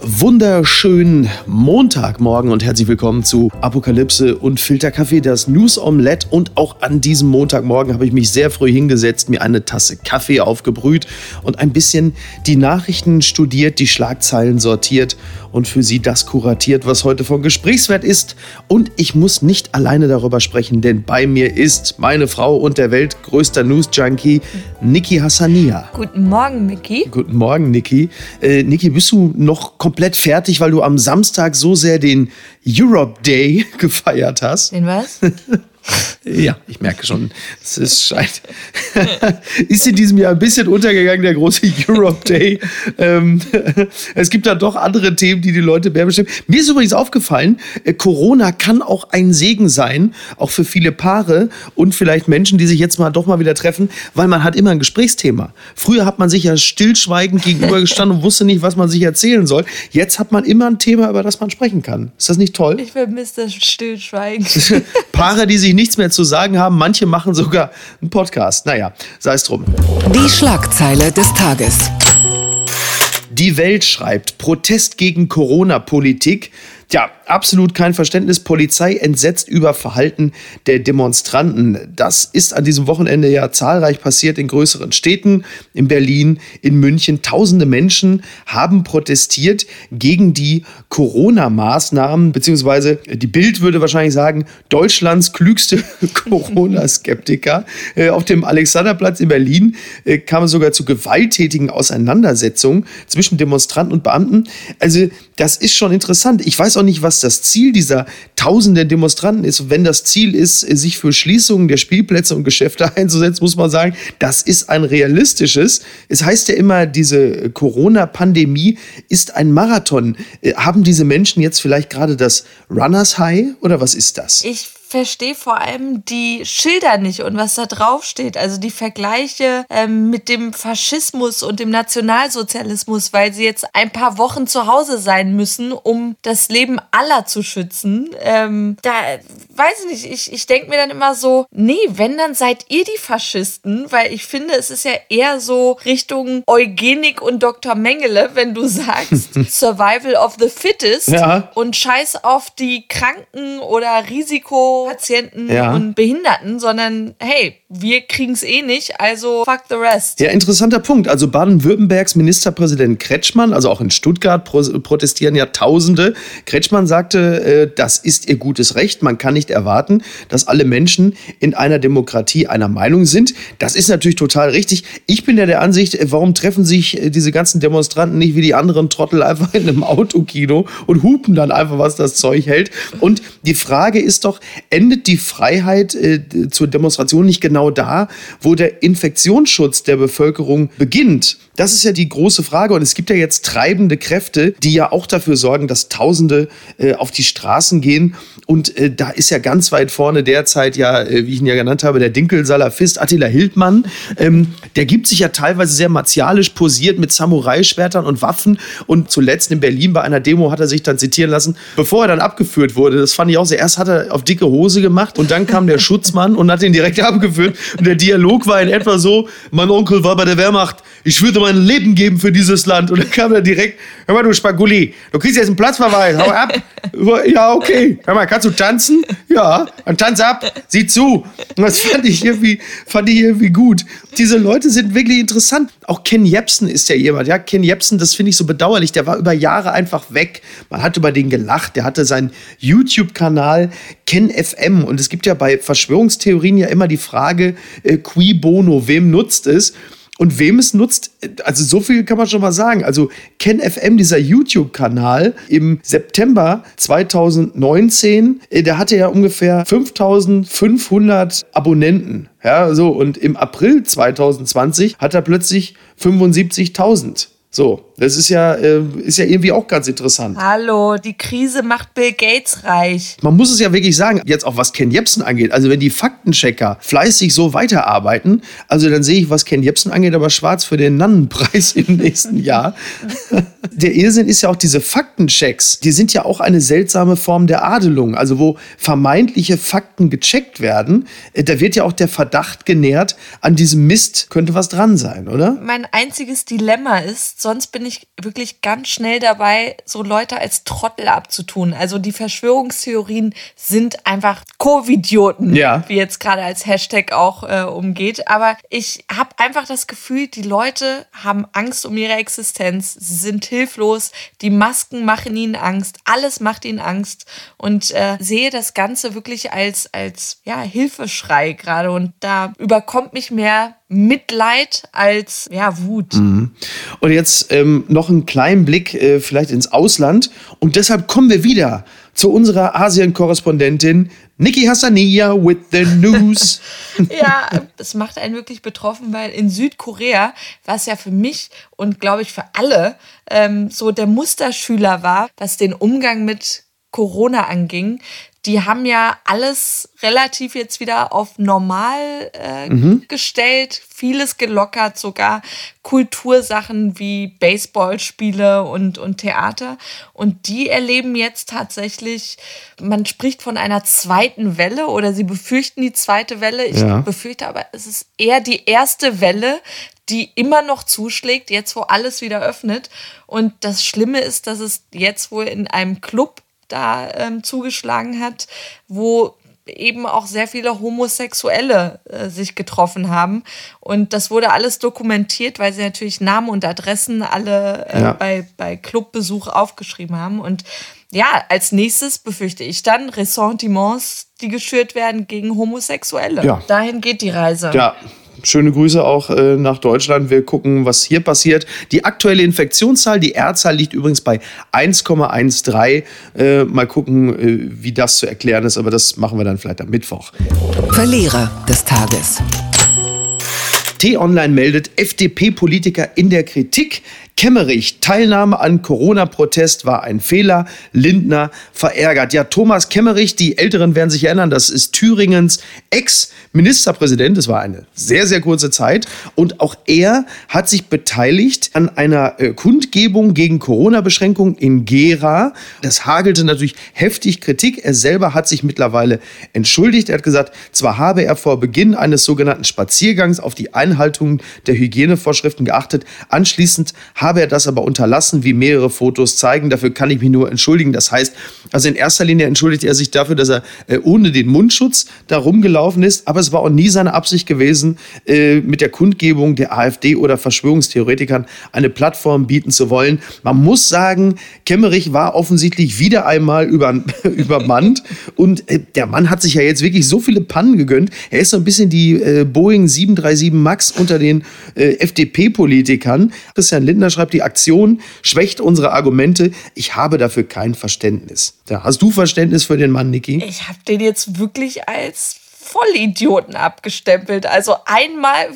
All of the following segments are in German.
wunderschönen Montagmorgen und herzlich willkommen zu Apokalypse und Filterkaffee, das News Omelette. Und auch an diesem Montagmorgen habe ich mich sehr früh hingesetzt, mir eine Tasse Kaffee aufgebrüht und ein bisschen die Nachrichten studiert, die Schlagzeilen sortiert und für Sie das kuratiert, was heute von Gesprächswert ist. Und ich muss nicht alleine darüber sprechen, denn bei mir ist meine Frau und der weltgrößter News-Junkie, Niki Hassania. Guten Morgen, Niki. Guten Morgen, Niki. Äh, Niki, bist du noch komplett fertig, weil du am Samstag so sehr den Europe Day gefeiert hast? Den was? Ja, ich merke schon, es ist scheint. ist in diesem Jahr ein bisschen untergegangen, der große Europe Day. Ähm, es gibt da doch andere Themen, die die Leute mehr bestimmen. Mir ist übrigens aufgefallen, äh, Corona kann auch ein Segen sein, auch für viele Paare und vielleicht Menschen, die sich jetzt mal doch mal wieder treffen, weil man hat immer ein Gesprächsthema. Früher hat man sich ja stillschweigend gegenübergestanden und wusste nicht, was man sich erzählen soll. Jetzt hat man immer ein Thema, über das man sprechen kann. Ist das nicht toll? Ich vermisse das Stillschweigen. Paare, die sich nichts mehr zu sagen haben. Manche machen sogar einen Podcast. Naja, sei es drum. Die Schlagzeile des Tages. Die Welt schreibt Protest gegen Corona-Politik. Ja, absolut kein Verständnis. Polizei entsetzt über Verhalten der Demonstranten. Das ist an diesem Wochenende ja zahlreich passiert in größeren Städten, in Berlin, in München. Tausende Menschen haben protestiert gegen die Corona-Maßnahmen, beziehungsweise die Bild würde wahrscheinlich sagen, Deutschlands klügste Corona-Skeptiker. Äh, auf dem Alexanderplatz in Berlin äh, kam es sogar zu gewalttätigen Auseinandersetzungen zwischen Demonstranten und Beamten. Also das ist schon interessant. Ich weiß auch nicht, was das Ziel dieser tausenden Demonstranten ist. Wenn das Ziel ist, sich für Schließungen der Spielplätze und Geschäfte einzusetzen, muss man sagen, das ist ein realistisches. Es heißt ja immer, diese Corona-Pandemie ist ein Marathon. Äh, haben diese Menschen jetzt vielleicht gerade das Runners High oder was ist das? Ich verstehe vor allem die Schilder nicht und was da drauf steht. Also die Vergleiche ähm, mit dem Faschismus und dem Nationalsozialismus, weil sie jetzt ein paar Wochen zu Hause sein müssen, um das Leben aller zu schützen. Ähm, da weiß ich nicht, ich, ich denke mir dann immer so, nee, wenn, dann seid ihr die Faschisten, weil ich finde, es ist ja eher so Richtung Eugenik und Dr. Mengele, wenn du sagst Survival of the Fittest Ja. und scheiß auf die Kranken oder Risikopatienten Ja. und Behinderten, sondern hey, wir kriegen es eh nicht, also fuck the rest. Ja, interessanter Punkt. Also Baden-Württembergs Ministerpräsident Kretschmann, also auch in Stuttgart pro protestieren ja Tausende. Kretschmann sagte, äh, das ist ihr gutes Recht. Man kann nicht erwarten, dass alle Menschen in einer Demokratie einer Meinung sind. Das ist natürlich total richtig. Ich bin ja der Ansicht, äh, warum treffen sich äh, diese ganzen Demonstranten nicht wie die anderen Trottel einfach in einem Autokino und hupen dann einfach, was das Zeug hält. Und die Frage ist doch, endet die Freiheit äh, zur Demonstration nicht genau da, wo der Infektionsschutz der Bevölkerung beginnt? Das ist ja die große Frage. Und es gibt ja jetzt treibende Kräfte, die ja auch dafür sorgen, dass Tausende äh, auf die Straßen gehen. Und äh, da ist ja ganz weit vorne derzeit ja, äh, wie ich ihn ja genannt habe, der Dinkelsalafist Attila Hildmann. Ähm, der gibt sich ja teilweise sehr martialisch posiert mit Samurai-Schwertern und Waffen. Und zuletzt in Berlin bei einer Demo hat er sich dann zitieren lassen, bevor er dann abgeführt wurde. Das fand ich auch sehr. Erst hat er auf dicke Hose gemacht und dann kam der Schutzmann und hat ihn direkt abgeführt. Und der Dialog war in etwa so: Mein Onkel war bei der Wehrmacht. Ich würde mein Leben geben für dieses Land. Und dann kam er direkt: Hör mal, du Spagulli, du kriegst jetzt einen Platzverweis. Hau ab. Ja, okay. Hör mal, kannst du tanzen? Ja, dann tanz ab. Sieh zu. Und das fand ich irgendwie, fand ich irgendwie gut. Diese Leute sind wirklich interessant. Auch Ken Jebsen ist ja jemand. Ja, Ken Jebsen, das finde ich so bedauerlich. Der war über Jahre einfach weg. Man hat über den gelacht. Der hatte seinen YouTube-Kanal Ken FM. Und es gibt ja bei Verschwörungstheorien ja immer die Frage, äh, qui bono, wem nutzt es? Und wem es nutzt, also so viel kann man schon mal sagen. Also Ken FM, dieser YouTube-Kanal im September 2019, äh, der hatte ja ungefähr 5500 Abonnenten. Ja, so. Und im April 2020 hat er plötzlich 75.000. So. Das ist ja, äh, ist ja irgendwie auch ganz interessant. Hallo, die Krise macht Bill Gates reich. Man muss es ja wirklich sagen, jetzt auch was Ken Jebsen angeht. Also wenn die Faktenchecker fleißig so weiterarbeiten, also dann sehe ich, was Ken Jebsen angeht, aber schwarz für den Nannenpreis im nächsten Jahr. Der Irrsinn ist ja auch diese Faktenchecks. Die sind ja auch eine seltsame Form der Adelung. Also wo vermeintliche Fakten gecheckt werden, äh, da wird ja auch der Verdacht genährt, an diesem Mist könnte was dran sein, oder? Mein einziges Dilemma ist, sonst bin ich wirklich ganz schnell dabei, so Leute als Trottel abzutun. Also die Verschwörungstheorien sind einfach Covidioten, ja. wie jetzt gerade als Hashtag auch äh, umgeht. Aber ich habe einfach das Gefühl, die Leute haben Angst um ihre Existenz. Sie sind hilflos. Die Masken machen ihnen Angst. Alles macht ihnen Angst. Und äh, sehe das Ganze wirklich als, als ja, Hilfeschrei gerade. Und da überkommt mich mehr Mitleid als ja, Wut. Mhm. Und jetzt ähm, noch einen kleinen Blick äh, vielleicht ins Ausland. Und deshalb kommen wir wieder zu unserer Asien-Korrespondentin Niki Hassania with the news. ja, das macht einen wirklich betroffen, weil in Südkorea, was ja für mich und glaube ich für alle ähm, so der Musterschüler war, was den Umgang mit Corona anging, die haben ja alles relativ jetzt wieder auf normal äh, mhm. gestellt, vieles gelockert, sogar Kultursachen wie Baseballspiele und, und Theater. Und die erleben jetzt tatsächlich, man spricht von einer zweiten Welle oder sie befürchten die zweite Welle. Ich ja. befürchte aber, es ist eher die erste Welle, die immer noch zuschlägt, jetzt wo alles wieder öffnet. Und das Schlimme ist, dass es jetzt wohl in einem Club da ähm, zugeschlagen hat, wo eben auch sehr viele Homosexuelle äh, sich getroffen haben. Und das wurde alles dokumentiert, weil sie natürlich Namen und Adressen alle äh, ja. bei, bei Clubbesuch aufgeschrieben haben. Und ja, als nächstes befürchte ich dann Ressentiments, die geschürt werden gegen Homosexuelle. Ja. Dahin geht die Reise. Ja, schöne Grüße auch äh, nach Deutschland. Wir gucken, was hier passiert. Die aktuelle Infektionszahl, die R-Zahl liegt übrigens bei 1,13. Äh, mal gucken, äh, wie das zu erklären ist, aber das machen wir dann vielleicht am Mittwoch. Verlierer des Tages. T-Online meldet, FDP-Politiker in der Kritik. Kemmerich, Teilnahme an Corona-Protest war ein Fehler. Lindner verärgert. Ja, Thomas Kemmerich, die Älteren werden sich erinnern, das ist Thüringens Ex-Ministerpräsident. Das war eine sehr, sehr kurze Zeit. Und auch er hat sich beteiligt an einer äh, Kundgebung gegen Corona-Beschränkungen in Gera. Das hagelte natürlich heftig Kritik. Er selber hat sich mittlerweile entschuldigt. Er hat gesagt, zwar habe er vor Beginn eines sogenannten Spaziergangs auf die Einhaltung der Hygienevorschriften geachtet. Anschließend habe habe er das aber unterlassen, wie mehrere Fotos zeigen. Dafür kann ich mich nur entschuldigen. Das heißt, also in erster Linie entschuldigt er sich dafür, dass er äh, ohne den Mundschutz da rumgelaufen ist. Aber es war auch nie seine Absicht gewesen, äh, mit der Kundgebung der AfD oder Verschwörungstheoretikern eine Plattform bieten zu wollen. Man muss sagen, Kemmerich war offensichtlich wieder einmal über, übermannt. Und äh, der Mann hat sich ja jetzt wirklich so viele Pannen gegönnt. Er ist so ein bisschen die äh, Boeing 737 MAX unter den äh, FDP-Politikern. Christian Lindner schreibt, die Aktion schwächt unsere Argumente. Ich habe dafür kein Verständnis. Da hast du Verständnis für den Mann, Niki? Ich habe den jetzt wirklich als Vollidioten abgestempelt. Also einmal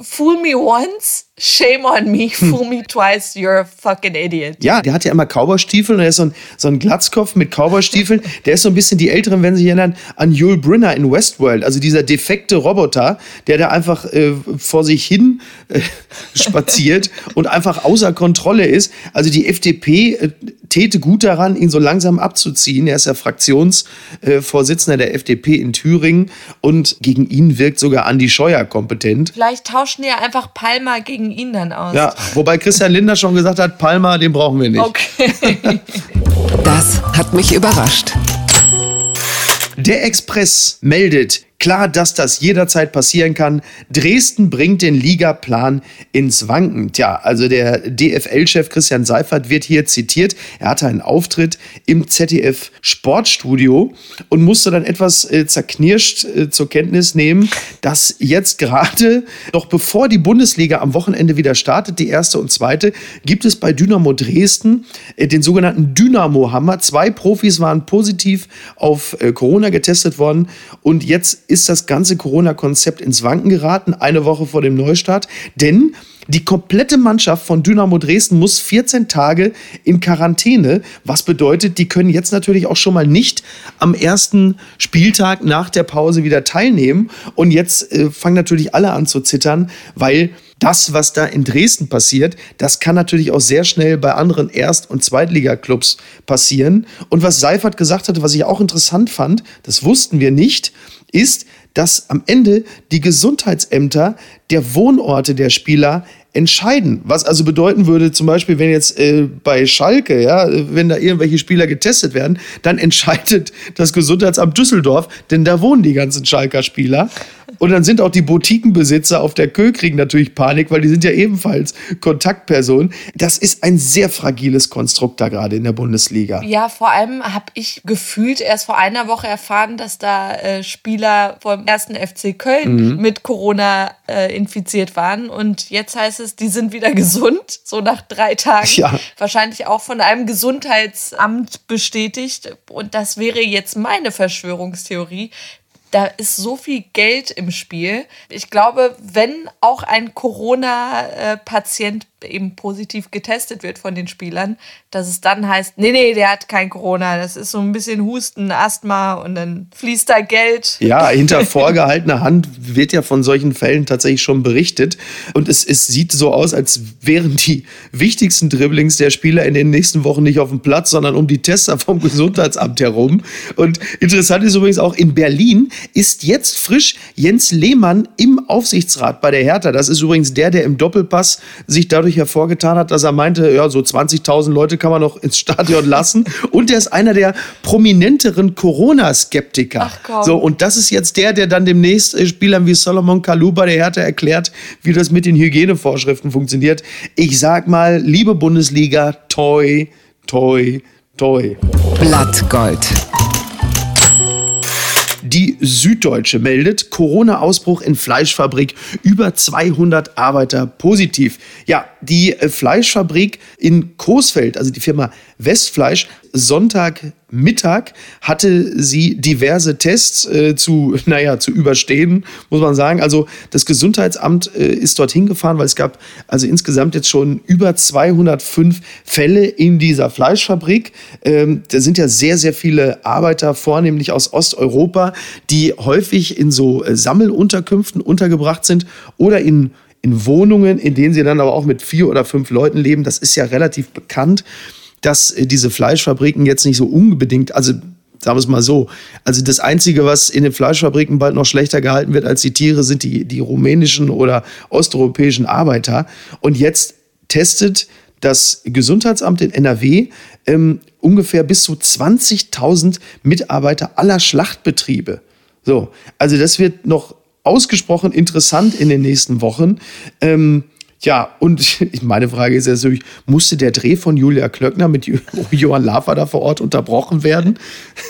fool me once, shame on me, fool me twice, you're a fucking idiot. Ja, der hat ja immer Cowboystiefel und er ist so ein, so ein Glatzkopf mit Cowboystiefeln. Der ist so ein bisschen, die Älteren werden sich erinnern, an Yul Brynner in Westworld, also dieser defekte Roboter, der da einfach äh, vor sich hin äh, spaziert und einfach außer Kontrolle ist. Also die FDP äh, täte gut daran, ihn so langsam abzuziehen. Er ist ja Fraktionsvorsitzender der FDP in Thüringen und gegen ihn wirkt sogar Andi Scheuer kompetent. Vielleicht tauschen ja einfach Palma gegen ihn dann aus. Ja, wobei Christian Linder schon gesagt hat, Palma, den brauchen wir nicht. Okay. das hat mich überrascht. Der Express meldet, Klar, dass das jederzeit passieren kann. Dresden bringt den Ligaplan ins Wanken. Tja, also der DFL-Chef Christian Seifert wird hier zitiert. Er hatte einen Auftritt im ZDF Sportstudio und musste dann etwas äh, zerknirscht äh, zur Kenntnis nehmen, dass jetzt gerade, noch bevor die Bundesliga am Wochenende wieder startet, die erste und zweite, gibt es bei Dynamo Dresden äh, den sogenannten Dynamo-Hammer. Zwei Profis waren positiv auf äh, Corona getestet worden und jetzt ist das ganze Corona-Konzept ins Wanken geraten, eine Woche vor dem Neustart. Denn Die komplette Mannschaft von Dynamo Dresden muss 14 Tage in Quarantäne, was bedeutet, die können jetzt natürlich auch schon mal nicht am ersten Spieltag nach der Pause wieder teilnehmen. Und jetzt äh, fangen natürlich alle an zu zittern, weil das, was da in Dresden passiert, das kann natürlich auch sehr schnell bei anderen Erst- und Zweitligaklubs passieren. Und was Seifert gesagt hatte, was ich auch interessant fand, das wussten wir nicht, ist, dass am Ende die Gesundheitsämter der Wohnorte der Spieler entscheiden. Was also bedeuten würde, zum Beispiel, wenn jetzt äh, bei Schalke, ja, wenn da irgendwelche Spieler getestet werden, dann entscheidet das Gesundheitsamt Düsseldorf, denn da wohnen die ganzen Schalker Spieler. Und dann sind auch die Boutiquenbesitzer auf der Kö kriegen natürlich Panik, weil die sind ja ebenfalls Kontaktpersonen. Das ist ein sehr fragiles Konstrukt da gerade in der Bundesliga. Ja, vor allem habe ich gefühlt erst vor einer Woche erfahren, dass da äh, Spieler vom ersten FC Köln mhm. mit Corona äh, infiziert waren. Und jetzt heißt es, die sind wieder gesund, so nach drei Tagen. Ja. Wahrscheinlich auch von einem Gesundheitsamt bestätigt. Und das wäre jetzt meine Verschwörungstheorie, da ist so viel Geld im Spiel. Ich glaube, wenn auch ein Corona-Patient eben positiv getestet wird von den Spielern, dass es dann heißt, nee, nee, der hat kein Corona, das ist so ein bisschen Husten, Asthma und dann fließt da Geld. Ja, hinter vorgehaltener Hand wird ja von solchen Fällen tatsächlich schon berichtet und es, es sieht so aus, als wären die wichtigsten Dribblings der Spieler in den nächsten Wochen nicht auf dem Platz, sondern um die Tester vom Gesundheitsamt herum. Und interessant ist übrigens auch in Berlin ist jetzt frisch Jens Lehmann im Aufsichtsrat bei der Hertha. Das ist übrigens der, der im Doppelpass sich dadurch dadurch hervorgetan hat, dass er meinte, ja, so 20.000 Leute kann man noch ins Stadion lassen. und er ist einer der prominenteren Corona-Skeptiker. So, und das ist jetzt der, der dann demnächst äh, Spielern wie Solomon Kalou bei der Hertha erklärt, wie das mit den Hygienevorschriften funktioniert. Ich sag mal, liebe Bundesliga, toi, toi, toi. Blattgold. Die Süddeutsche meldet Corona-Ausbruch in Fleischfabrik, über 200 Arbeiter positiv. Ja, die äh, Fleischfabrik in Coesfeld, also die Firma Westfleisch, Sonntagmittag hatte sie diverse Tests äh, zu, naja, zu überstehen, muss man sagen. Also das Gesundheitsamt äh, ist dorthin gefahren, weil es gab also insgesamt jetzt schon über 205 Fälle in dieser Fleischfabrik. Ähm, da sind ja sehr, sehr viele Arbeiter, vornehmlich aus Osteuropa, die häufig in so äh, Sammelunterkünften untergebracht sind oder in in Wohnungen, in denen sie dann aber auch mit vier oder fünf Leuten leben. Das ist ja relativ bekannt dass äh, diese Fleischfabriken jetzt nicht so unbedingt, also sagen wir es mal so, also das Einzige, was in den Fleischfabriken bald noch schlechter gehalten wird als die Tiere, sind die, die rumänischen oder osteuropäischen Arbeiter. Und jetzt testet das Gesundheitsamt in NRW ähm, ungefähr bis zu 20.000 Mitarbeiter aller Schlachtbetriebe. So, also das wird noch ausgesprochen interessant in den nächsten Wochen. Ähm, ja, und meine Frage ist natürlich, musste der Dreh von Julia Klöckner mit Johann Lafer da vor Ort unterbrochen werden?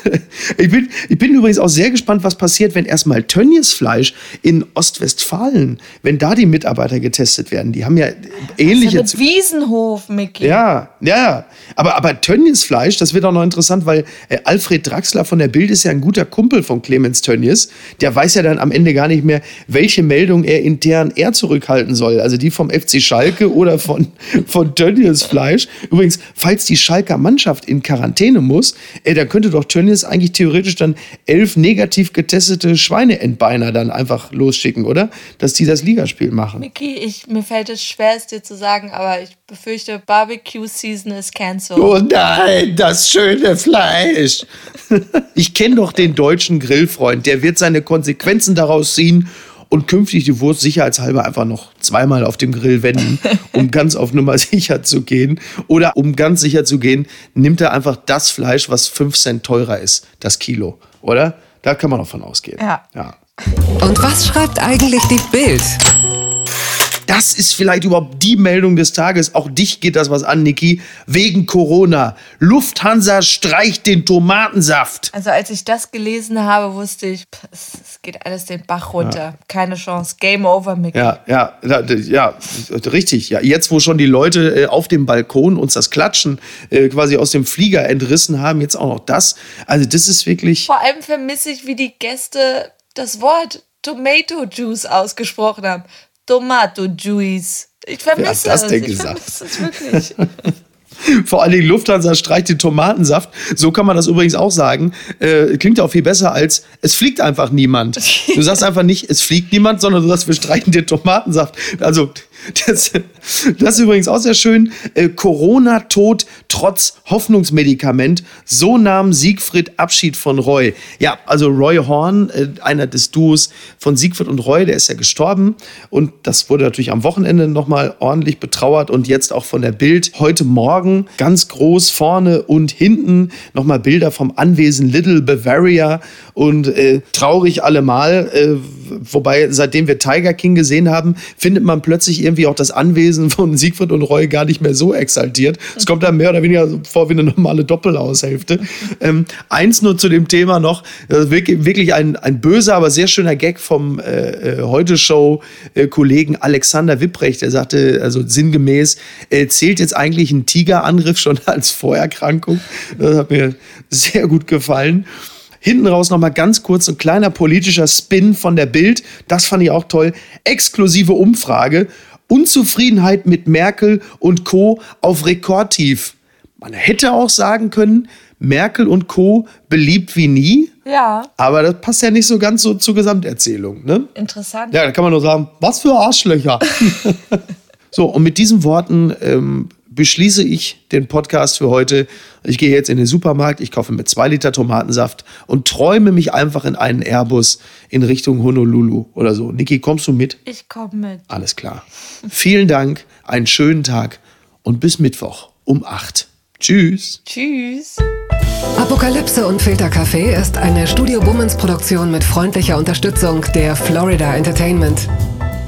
Ich bin, ich bin übrigens auch sehr gespannt, was passiert, wenn erstmal Tönnies Fleisch in Ostwestfalen, wenn da die Mitarbeiter getestet werden. Die haben ja ähnliche... Das ist ja mit Wiesenhof, Micky. Ja, ja. Aber, aber Tönnies Fleisch, das wird auch noch interessant, weil äh, Alfred Draxler von der Bild ist ja ein guter Kumpel von Clemens Tönnies. Der weiß ja dann am Ende gar nicht mehr, welche Meldung er intern er zurückhalten soll. Also die vom FC Schalke oder von, von Tönnies Fleisch. Übrigens, falls die Schalker Mannschaft in Quarantäne muss, äh, dann könnte doch Tönnies eigentlich theoretisch dann elf negativ getestete Schweineentbeiner dann einfach losschicken, oder? Dass die das Ligaspiel machen. Micky, ich, mir fällt es schwer, es dir zu sagen, aber ich befürchte, Barbecue Season ist cancelled. Oh nein, das schöne Fleisch. ich kenne doch den deutschen Grillfreund, der wird seine Konsequenzen daraus ziehen und künftig die Wurst sicherheitshalber einfach noch zweimal auf dem Grill wenden, um ganz auf Nummer sicher zu gehen. Oder um ganz sicher zu gehen, nimmt er einfach das Fleisch, was 5 Cent teurer ist, das Kilo. Oder? Da kann man noch von ausgehen. Ja. ja. Und was schreibt eigentlich die Bild? Das ist vielleicht überhaupt die Meldung des Tages. Auch dich geht das was an, Niki. Wegen Corona. Lufthansa streicht den Tomatensaft. Also als ich das gelesen habe, wusste ich, es geht alles den Bach runter. Ja. Keine Chance. Game over, Mickey. Ja, ja, ja, richtig. Ja, jetzt, wo schon die Leute äh, auf dem Balkon uns das Klatschen äh, quasi aus dem Flieger entrissen haben, jetzt auch noch das. Also das ist wirklich... Vor allem vermisse ich, wie die Gäste das Wort Tomato Juice ausgesprochen haben. Tomato Juice. Ich vermisse Wer hat das denn es. Ich gesagt? vermisse es wirklich. Vor allen Dingen Lufthansa streicht den Tomatensaft. So kann man das übrigens auch sagen. Äh, klingt auch viel besser als es fliegt einfach niemand. Du sagst einfach nicht, es fliegt niemand, sondern du sagst, wir streichen den Tomatensaft. Also das, das ist übrigens auch sehr schön. Äh, Corona-Tod trotz Hoffnungsmedikament. So nahm Siegfried Abschied von Roy. Ja, also Roy Horn, äh, einer des Duos von Siegfried und Roy, der ist ja gestorben. Und das wurde natürlich am Wochenende nochmal ordentlich betrauert und jetzt auch von der Bild. Heute Morgen ganz groß vorne und hinten nochmal Bilder vom Anwesen Little Bavaria und äh, traurig allemal. Äh, wobei, seitdem wir Tiger King gesehen haben, findet man plötzlich irgendwie auch das Anwesen von Siegfried und Roy gar nicht mehr so exaltiert. Es kommt da mehr oder weniger vor wie eine normale Doppelhaushälfte. Ähm, eins nur zu dem Thema noch, äh, wirklich, wirklich ein, ein böser, aber sehr schöner Gag vom äh, äh, Heute-Show-Kollegen Alexander Wipprecht, der sagte, also sinngemäß, äh, zählt jetzt eigentlich ein Tigerangriff schon als Vorerkrankung? Das hat mir sehr gut gefallen. Hinten raus nochmal ganz kurz ein kleiner politischer Spin von der Bild. Das fand ich auch toll. Exklusive Umfrage. Unzufriedenheit mit Merkel und Co. auf Rekordtief. Man hätte auch sagen können, Merkel und Co. beliebt wie nie. Ja, Aber das passt ja nicht so ganz so zur Gesamterzählung. Ne? interessant. Ja, da kann man nur sagen, was für Arschlöcher. so, und mit diesen Worten ähm, beschließe ich den Podcast für heute. Ich gehe jetzt in den Supermarkt, ich kaufe mir zwei Liter Tomatensaft und träume mich einfach in einen Airbus in Richtung Honolulu oder so. Niki, kommst du mit? Ich komme mit. Alles klar. Vielen Dank, einen schönen Tag und bis Mittwoch um 8. Tschüss. Tschüss. Apokalypse und Filterkaffee ist eine Studio Bummens Produktion mit freundlicher Unterstützung der Florida Entertainment.